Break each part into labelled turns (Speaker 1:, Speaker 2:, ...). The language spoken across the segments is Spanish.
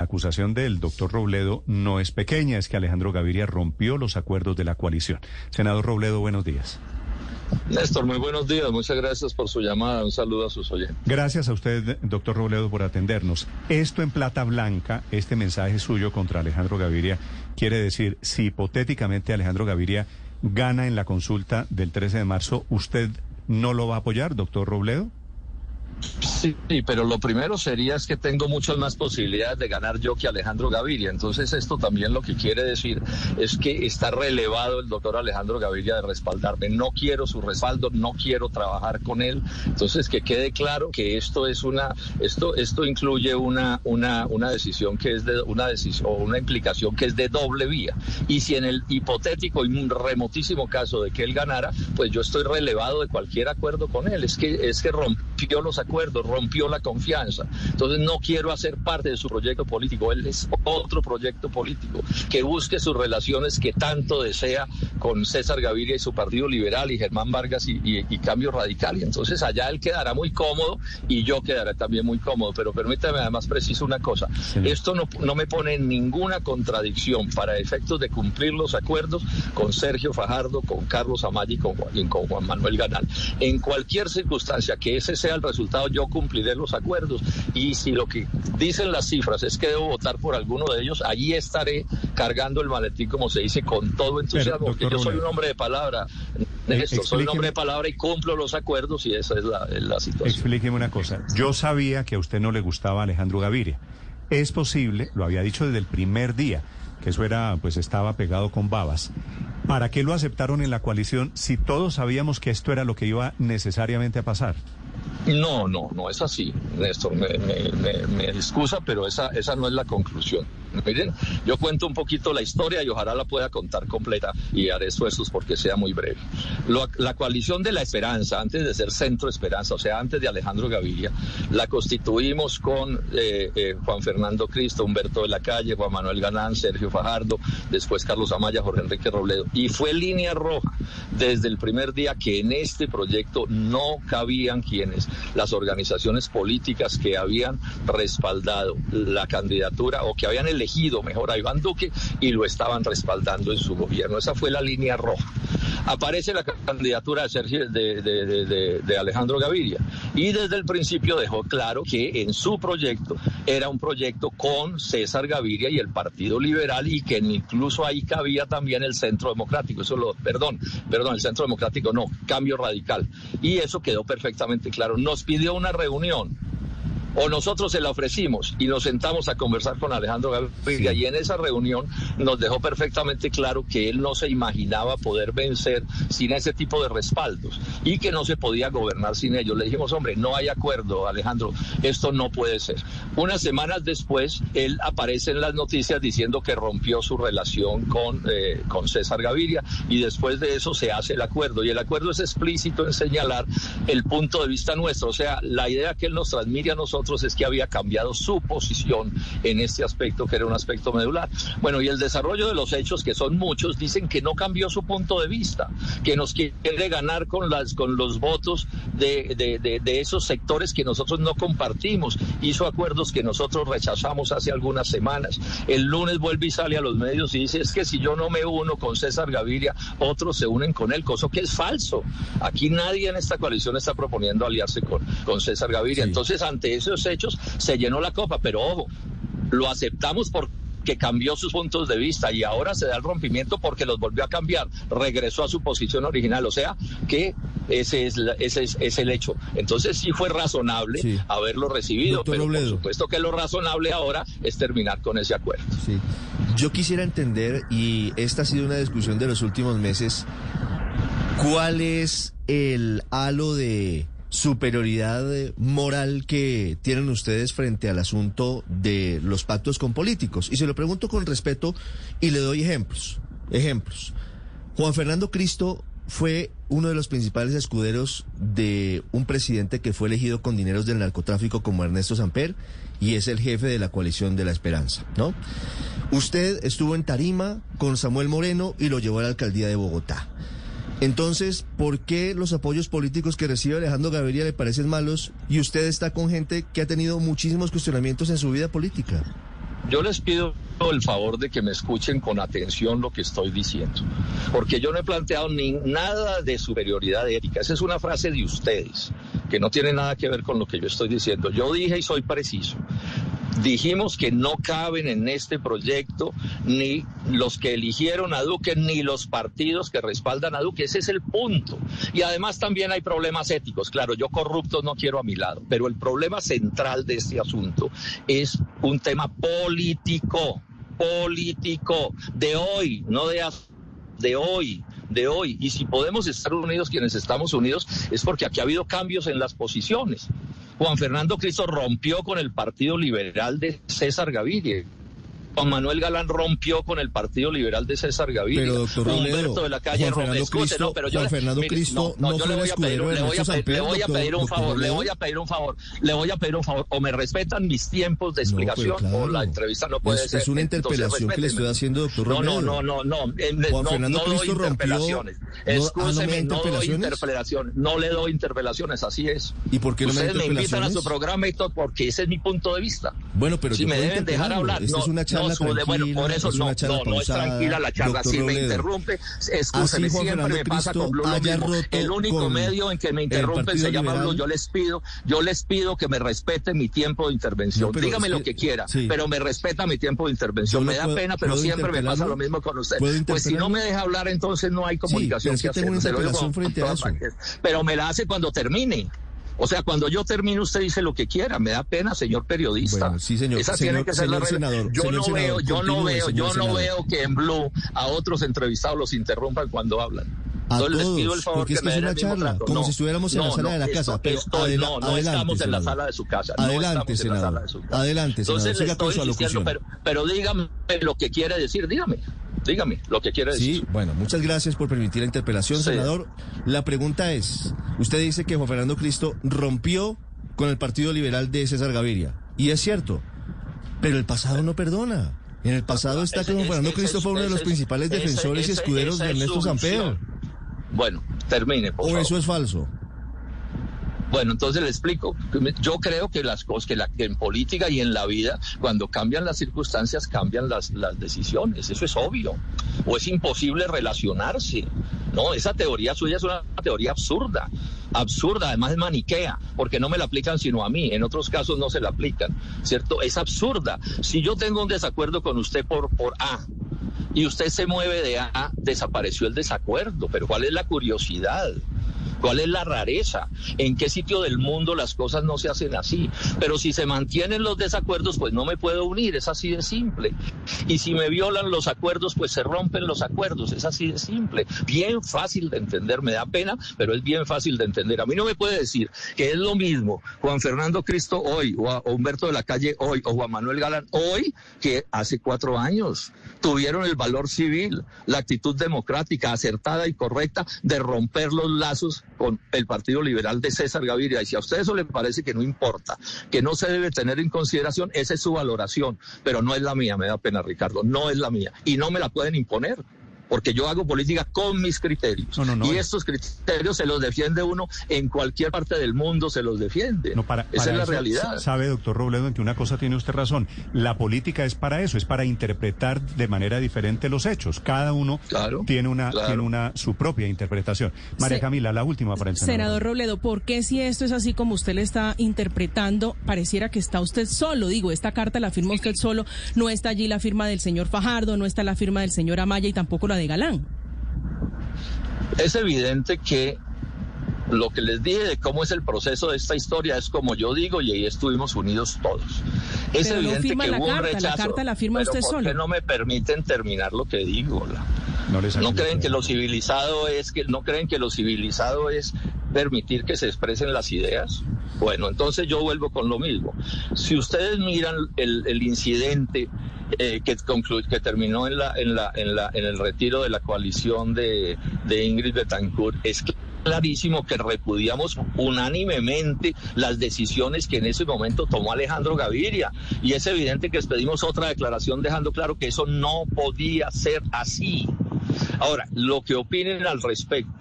Speaker 1: acusación del doctor Robledo no es pequeña, es que Alejandro Gaviria rompió los acuerdos de la coalición. Senador Robledo, buenos días.
Speaker 2: Néstor, muy buenos días. Muchas gracias por su llamada. Un saludo a sus oyentes.
Speaker 1: Gracias a usted, doctor Robledo, por atendernos. Esto en plata blanca, este mensaje suyo contra Alejandro Gaviria, quiere decir, si hipotéticamente Alejandro Gaviria gana en la consulta del 13 de marzo, ¿usted no lo va a apoyar, doctor Robledo?
Speaker 2: Sí, pero lo primero sería es que tengo muchas más posibilidades de ganar yo que Alejandro Gaviria. Entonces esto también lo que quiere decir es que está relevado el doctor Alejandro Gaviria de respaldarme. No quiero su respaldo, no quiero trabajar con él. Entonces que quede claro que esto es una, esto, esto incluye una, una, una decisión que es de una decisión o una implicación que es de doble vía. Y si en el hipotético y remotísimo caso de que él ganara, pues yo estoy relevado de cualquier acuerdo con él. Es que es que rompió los acuerdo, rompió la confianza. Entonces no quiero hacer parte de su proyecto político. Él es otro proyecto político que busque sus relaciones que tanto desea con César Gaviria y su Partido Liberal y Germán Vargas y, Cambio Radical. Y entonces allá él quedará muy cómodo y yo quedaré también muy cómodo. Pero permítame además preciso una cosa. Esto no, no me pone en ninguna contradicción para efectos de cumplir los acuerdos con Sergio Fajardo, con Carlos Amaya y con, con Juan Manuel Ganal. En cualquier circunstancia que ese sea el resultado yo cumpliré los acuerdos. Y si lo que dicen las cifras es que debo votar por alguno de ellos, allí estaré cargando el maletín, como se dice, con todo entusiasmo, porque yo soy un hombre de palabra. De esto, soy un hombre de palabra y cumplo los acuerdos y esa es la, la situación.
Speaker 1: Explíqueme una cosa. Yo sabía que a usted no le gustaba Alejandro Gaviria. Es posible, lo había dicho desde el primer día, que eso era, pues estaba pegado con babas. ¿Para qué lo aceptaron en la coalición si todos sabíamos que esto era lo que iba necesariamente a pasar?
Speaker 2: No, no, no es así, Néstor. Me, me, me, excusa, pero esa, esa no es la conclusión. Miren, yo cuento un poquito la historia y ojalá la pueda contar completa y haré esfuerzos porque sea muy breve. la coalición de la esperanza, antes de ser Centro Esperanza, o sea, antes de Alejandro Gaviria, la constituimos con eh, eh, Juan Fernando Cristo, Humberto de la Calle, Juan Manuel Ganán, Sergio Fajardo, después Carlos Amaya, Jorge Enrique Robledo. Y fue línea roja desde el primer día que en este proyecto no cabían quienes, las organizaciones políticas que habían respaldado la candidatura o que habían elegido mejor a Iván Duque y lo estaban respaldando en su gobierno. Esa fue la línea roja. Aparece la candidatura de, Sergio, de, Alejandro Gaviria y desde el principio dejó claro que en su proyecto era un proyecto con César Gaviria y el Partido Liberal y que incluso ahí cabía también el Centro Democrático. Eso lo, perdón, perdón, el Centro Democrático no, cambio radical. Y eso quedó perfectamente claro. Nos pidió una reunión o nosotros se la ofrecimos y nos sentamos a conversar con Alejandro Gaviria y en esa reunión nos dejó perfectamente claro que él no se imaginaba poder vencer sin ese tipo de respaldos y que no se podía gobernar sin ellos. Le dijimos, hombre, no hay acuerdo, Alejandro, esto no puede ser. Unas semanas después, él aparece en las noticias diciendo que rompió su relación con, eh, con César Gaviria y después de eso se hace el acuerdo y el acuerdo es explícito en señalar el punto de vista nuestro, o sea, la idea que él nos transmite a nosotros es que había cambiado su posición en este aspecto, que era un aspecto medular. Bueno, y el desarrollo de los hechos, que son muchos, dicen que no cambió su punto de vista, que nos quiere ganar con, las, con los votos de, de, de, esos sectores que nosotros no compartimos. Hizo acuerdos que nosotros rechazamos hace algunas semanas. El lunes vuelve y sale a los medios y dice, es que si yo no me uno con César Gaviria, otros se unen con él, cosa que es falso. Aquí nadie en esta coalición está proponiendo aliarse con, con César Gaviria. Entonces, ante eso hechos, se llenó la copa, pero ojo, lo aceptamos porque cambió sus puntos de vista y ahora se da el rompimiento porque los volvió a cambiar, regresó a su posición original, o sea que ese es, ese es, el hecho. Entonces sí fue razonable haberlo recibido, pero por supuesto que lo razonable ahora es terminar con ese acuerdo.
Speaker 3: Yo quisiera entender, y esta ha sido una discusión de los últimos meses, ¿cuál es el halo de superioridad eh, moral que tienen ustedes frente al asunto de los pactos con políticos. Y se lo pregunto con respeto y le doy ejemplos. Ejemplos. Juan Fernando Cristo fue uno de los principales escuderos de un presidente que fue elegido con dineros del narcotráfico como Ernesto Samper y es el jefe de la coalición de la esperanza, ¿no? Usted estuvo en Tarima con Samuel Moreno y lo llevó a la alcaldía de Bogotá. Entonces, ¿por qué los apoyos políticos que recibe Alejandro Gaviria le parecen malos y usted está con gente que ha tenido muchísimos cuestionamientos en su vida política?
Speaker 2: yo les pido el favor de que me escuchen con atención lo que estoy diciendo, porque yo no he planteado ni nada de superioridad ética. Esa es una frase de ustedes que no tiene nada que ver con lo que yo estoy diciendo. Yo dije y soy preciso. Dijimos que no caben en este proyecto ni los que eligieron a Duque ni los partidos que respaldan a Duque. Ese es el punto. Y además también hay problemas éticos. Claro, yo corruptos no quiero a mi lado, pero el problema central de este asunto es un tema político, político de hoy, no de, de hoy de hoy. Y si podemos estar unidos quienes estamos unidos es porque aquí ha habido cambios en las posiciones. Juan Fernando Cristo rompió con el Partido Liberal de César Gaviria Juan Manuel Galán rompió con el Partido Liberal de César Gaviria.
Speaker 3: Pero doctor Humberto de la calle
Speaker 2: Juan
Speaker 3: Fernando Cristo, no, pero yo, Juan Fernando Cristo no, no, yo le voy a pedir, le voy a, pedir, le voy a pedir un favor, le voy a pedir un favor, le voy a pedir un favor, o me respetan mis tiempos de explicación claro, o la entrevista no puede es,
Speaker 2: ser.
Speaker 3: Es una interpelación que le estoy haciendo, doctor
Speaker 2: No, no, no, no, no, eh, Juan
Speaker 3: no,
Speaker 2: Fernando
Speaker 3: no Cristo
Speaker 2: doy interpelaciones. Escúcheme, no, doy interpelaciones, no le doy interpelaciones, así es.
Speaker 3: ¿Y por qué no
Speaker 2: Ustedes me invitan a su programa y todo porque ese es mi punto de vista.
Speaker 3: Bueno, pero
Speaker 2: si me deben dejar hablar,
Speaker 3: esta es una charla tranquila
Speaker 2: por eso no, no, no es tranquila la charla. Si me interrumpe, escúcheme, siempre me pasa con Blue lo mismo. El único medio en que me interrumpen se llama Blue. Yo les pido, yo les pido que me respeten mi tiempo de intervención. Dígame lo que quiera, pero me respeta mi tiempo de intervención. Me da pena, pero siempre me pasa lo mismo con usted. Pues si no me deja hablar, entonces no hay comunicación
Speaker 3: que hacer.
Speaker 2: Pero me la hace cuando termine. O sea, cuando yo termino, usted dice lo que quiera. Me da pena, señor periodista.
Speaker 3: Bueno, sí, señor.
Speaker 2: Esa
Speaker 3: señor,
Speaker 2: tiene que ser la
Speaker 3: senador,
Speaker 2: Yo no
Speaker 3: senador,
Speaker 2: veo, yo no veo, yo no
Speaker 3: senador.
Speaker 2: veo que en Blue a otros entrevistados los interrumpan cuando hablan.
Speaker 3: A
Speaker 2: Entonces
Speaker 3: todos,
Speaker 2: les pido el favor
Speaker 3: porque es que
Speaker 2: me
Speaker 3: es una charla, como
Speaker 2: no,
Speaker 3: si estuviéramos en
Speaker 2: no,
Speaker 3: la sala
Speaker 2: no,
Speaker 3: de la casa. pero
Speaker 2: estoy-
Speaker 3: adela-
Speaker 2: no, no
Speaker 3: adelante,
Speaker 2: estamos en la sala de su casa. no
Speaker 3: Adelante,
Speaker 2: estamos en la
Speaker 3: senador.
Speaker 2: sala de su casa.
Speaker 3: Adelante, senador.
Speaker 2: Entonces
Speaker 3: Siga con su alocución.
Speaker 2: pero, pero dígame lo que quiere decir, dígame. Dígame lo que quiere decir.
Speaker 3: Sí, bueno, muchas gracias por permitir la interpelación,
Speaker 2: Sí.
Speaker 3: senador. La pregunta es, usted dice que Juan Fernando Cristo rompió con el Partido Liberal de César Gaviria. Y es cierto, pero el pasado no perdona. En el pasado está que Juan Fernando Cristo fue uno de los principales defensores y escuderos de
Speaker 2: es
Speaker 3: Ernesto Samper.
Speaker 2: Bueno, termine, por
Speaker 3: ¿O
Speaker 2: favor.
Speaker 3: eso es falso?
Speaker 2: Bueno, entonces le explico. Yo creo que las cosas, que, la, que en política y en la vida, cuando cambian las circunstancias, cambian las, las decisiones. Eso es obvio. O es imposible relacionarse. No, esa teoría suya es una teoría absurda. Absurda, además es maniquea, porque no me la aplican sino a mí. En otros casos no se la aplican. ¿Cierto? Es absurda. Si yo tengo un desacuerdo con usted por, por A, y usted se mueve de A, desapareció el desacuerdo. Pero ¿cuál es la curiosidad? ¿Cuál es la rareza? ¿En qué sitio del mundo las cosas no se hacen así? Pero si se mantienen los desacuerdos, pues no me puedo unir, es así de simple. Y si me violan los acuerdos, pues se rompen los acuerdos, es así de simple. Bien fácil de entender, me da pena, pero es bien fácil de entender. A mí no me puede decir que es lo mismo Juan Fernando Cristo hoy, o, Humberto de la Calle hoy, o Juan Manuel Galán hoy, que hace cuatro años. Tuvieron el valor civil, la actitud democrática, acertada y correcta de romper los lazos con el Partido Liberal de César Gaviria. Y si a usted eso le parece que no importa, que no se debe tener en consideración, esa es su valoración, pero no es la mía, me da pena, Ricardo, no es la mía. Y no me la pueden imponer. Porque yo hago política con mis criterios.
Speaker 1: No, no, no.
Speaker 2: Y estos criterios se los defiende uno en cualquier parte del mundo, se los defiende.
Speaker 1: No, para,
Speaker 2: Esa
Speaker 1: para
Speaker 2: es la
Speaker 1: eso,
Speaker 2: realidad.
Speaker 1: sa- Sabe, doctor Robledo, en que una cosa tiene usted razón. La política es para eso, es para interpretar de manera diferente los hechos. Cada uno
Speaker 2: Claro,
Speaker 1: tiene una
Speaker 2: claro.
Speaker 1: tiene una su propia interpretación. María
Speaker 4: Se-
Speaker 1: Camila, la última para el senador.
Speaker 4: Senador Robledo, ¿por qué si esto es así como usted le está interpretando, pareciera que está usted solo? Digo, esta carta la firma usted solo, no está allí la firma del señor Fajardo, no está la firma del señor Amaya y tampoco la de Galán.
Speaker 2: Es evidente que lo que les dije de cómo es el proceso de esta historia es como yo digo y ahí estuvimos unidos todos. Es
Speaker 4: Pero no
Speaker 2: evidente
Speaker 4: firma
Speaker 2: que
Speaker 4: la
Speaker 2: hubo un
Speaker 4: carta, la
Speaker 2: rechazo.
Speaker 4: carta la firma
Speaker 2: pero
Speaker 4: usted
Speaker 2: ¿por
Speaker 4: solo.
Speaker 2: qué no me permiten terminar lo que digo? La-
Speaker 1: No, les
Speaker 2: ¿No creen que lo civilizado es que no creen que lo civilizado es permitir que se expresen las ideas? Bueno, entonces yo vuelvo con lo mismo. Si ustedes miran el, el incidente eh, que, conclu- que terminó en la, en la, en la, en el retiro de la coalición de, de Ingrid Betancourt, es clarísimo que repudiamos unánimemente las decisiones que en ese momento tomó Alejandro Gaviria y es evidente que pedimos otra declaración dejando claro que eso no podía ser así. Ahora, lo que opinen al respecto,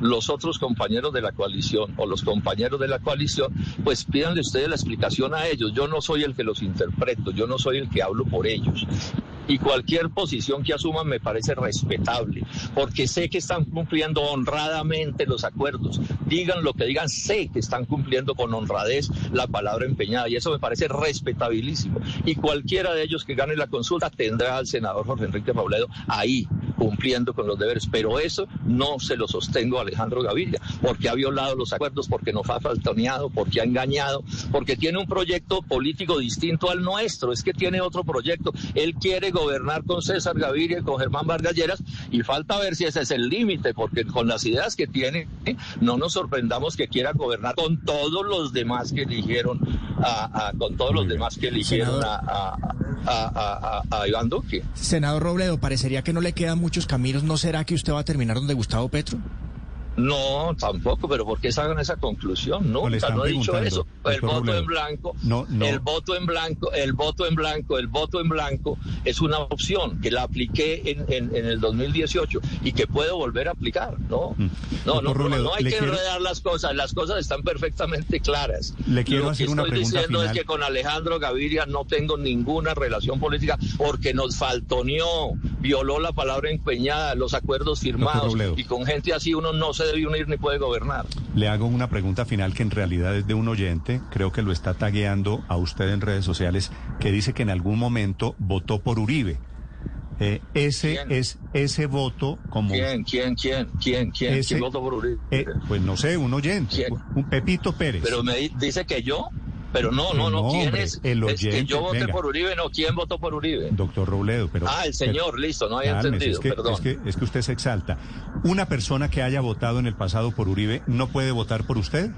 Speaker 2: los otros compañeros de la coalición o los compañeros de la coalición, pues pídanle ustedes la explicación a ellos. Yo no soy el que los interpreto, yo no soy el que hablo por ellos y cualquier posición que asuman me parece respetable, porque sé que están cumpliendo honradamente los acuerdos. Digan lo que digan, sé que están cumpliendo con honradez la palabra empeñada y eso me parece respetabilísimo. Y cualquiera de ellos que gane la consulta tendrá al senador Jorge Enrique Mauledo ahí cumpliendo con los deberes, pero eso no se lo sostengo a Alejandro Gaviria, porque ha violado los acuerdos, porque nos ha faltoneado, porque ha engañado, porque tiene un proyecto político distinto al nuestro, es que tiene otro proyecto. Él quiere gobernar con César Gaviria y con Germán Vargas Lleras y falta ver si ese es el límite, porque con las ideas que tiene, no nos sorprendamos que quiera gobernar con todos los demás que eligieron a, con todos los demás que eligieron a, a, a, Iván Duque.
Speaker 5: Senador Robledo, parecería que no le quedan muchos caminos. ¿No será que usted va a terminar donde Gustavo Petro?
Speaker 2: No, tampoco, pero ¿por qué sacan esa conclusión? Nunca, no, he dicho eso. El voto en blanco, el voto en blanco, el voto en blanco, el voto en blanco es una opción que la apliqué en, en, en el 2018 y que puedo volver a aplicar, ¿no? Mm. No, no, no, hay que enredar las cosas, las cosas están perfectamente claras.
Speaker 1: Le quiero
Speaker 2: Lo
Speaker 1: hacer
Speaker 2: que
Speaker 1: una
Speaker 2: estoy
Speaker 1: pregunta
Speaker 2: diciendo
Speaker 1: final.
Speaker 2: es que con Alejandro Gaviria no tengo ninguna relación política porque nos faltoneó, violó la palabra empeñada, los acuerdos firmados y con gente así uno no se debe unir ni puede gobernar.
Speaker 1: Le hago una pregunta final que en realidad es de un oyente, creo que lo está tagueando a usted en redes sociales, que dice que en algún momento votó por Uribe. Eh, ese
Speaker 2: ¿Quién?
Speaker 1: es ese voto como
Speaker 2: ¿Quién, quién, quién, quién, quién,
Speaker 1: Ese-
Speaker 2: quién votó por Uribe?
Speaker 1: eh, pues no sé, un oyente,
Speaker 2: ¿Quién?
Speaker 1: un Pepito Pérez.
Speaker 2: Pero me di- dice que yo, pero no, no, no,
Speaker 1: No,
Speaker 2: ¿quién
Speaker 1: hombre,
Speaker 2: es?
Speaker 1: el
Speaker 2: es que
Speaker 1: oyente,
Speaker 2: yo voté
Speaker 1: venga.
Speaker 2: por Uribe, no, ¿quién votó por Uribe?
Speaker 1: Doctor Robledo, pero
Speaker 2: Ah, el señor, listo, no había
Speaker 1: Cálmese,
Speaker 2: entendido,
Speaker 1: es que,
Speaker 2: perdón.
Speaker 1: es que es que usted se exalta. Una persona que haya votado en el pasado por Uribe no puede votar por usted.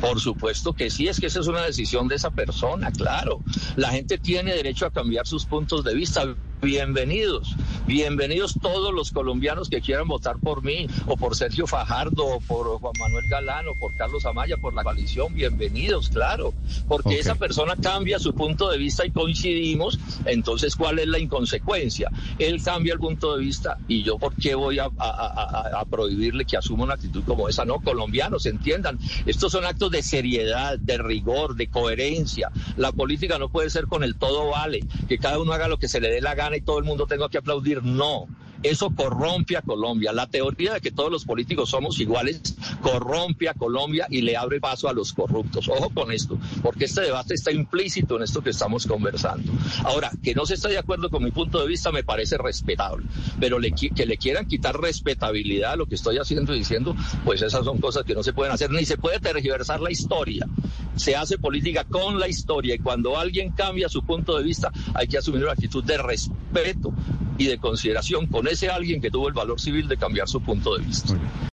Speaker 2: Por supuesto que sí, es que esa es una decisión de esa persona, claro. La gente tiene derecho a cambiar sus puntos de vista. Bienvenidos, bienvenidos todos los colombianos que quieran votar por mí, o por Sergio Fajardo, o por Juan Manuel Galán, o por Carlos Amaya, por la coalición, bienvenidos, claro. Porque esa persona cambia su punto de vista y coincidimos, entonces ¿cuál es la inconsecuencia? Él cambia el punto de vista y yo ¿por qué voy a, a- a- a- a prohibirle que asuma una actitud como esa? No, colombianos, entiendan, estos son actos de seriedad, de rigor, de coherencia. La política no puede ser con el todo vale, que cada uno haga lo que se le dé la gana y todo el mundo tenga que aplaudir. No. Eso corrompe a Colombia. La teoría de que todos los políticos somos iguales corrompe a Colombia y le abre paso a los corruptos. Ojo con esto, porque este debate está implícito en esto que estamos conversando. Ahora, que no se esté de acuerdo con mi punto de vista me parece respetable, pero le que le quieran quitar respetabilidad a lo que estoy haciendo y diciendo, pues esas son cosas que no se pueden hacer, ni se puede tergiversar la historia. Se hace política con la historia y cuando alguien cambia su punto de vista hay que asumir una actitud de respeto y de consideración con ese alguien que tuvo el valor civil de cambiar su punto de vista.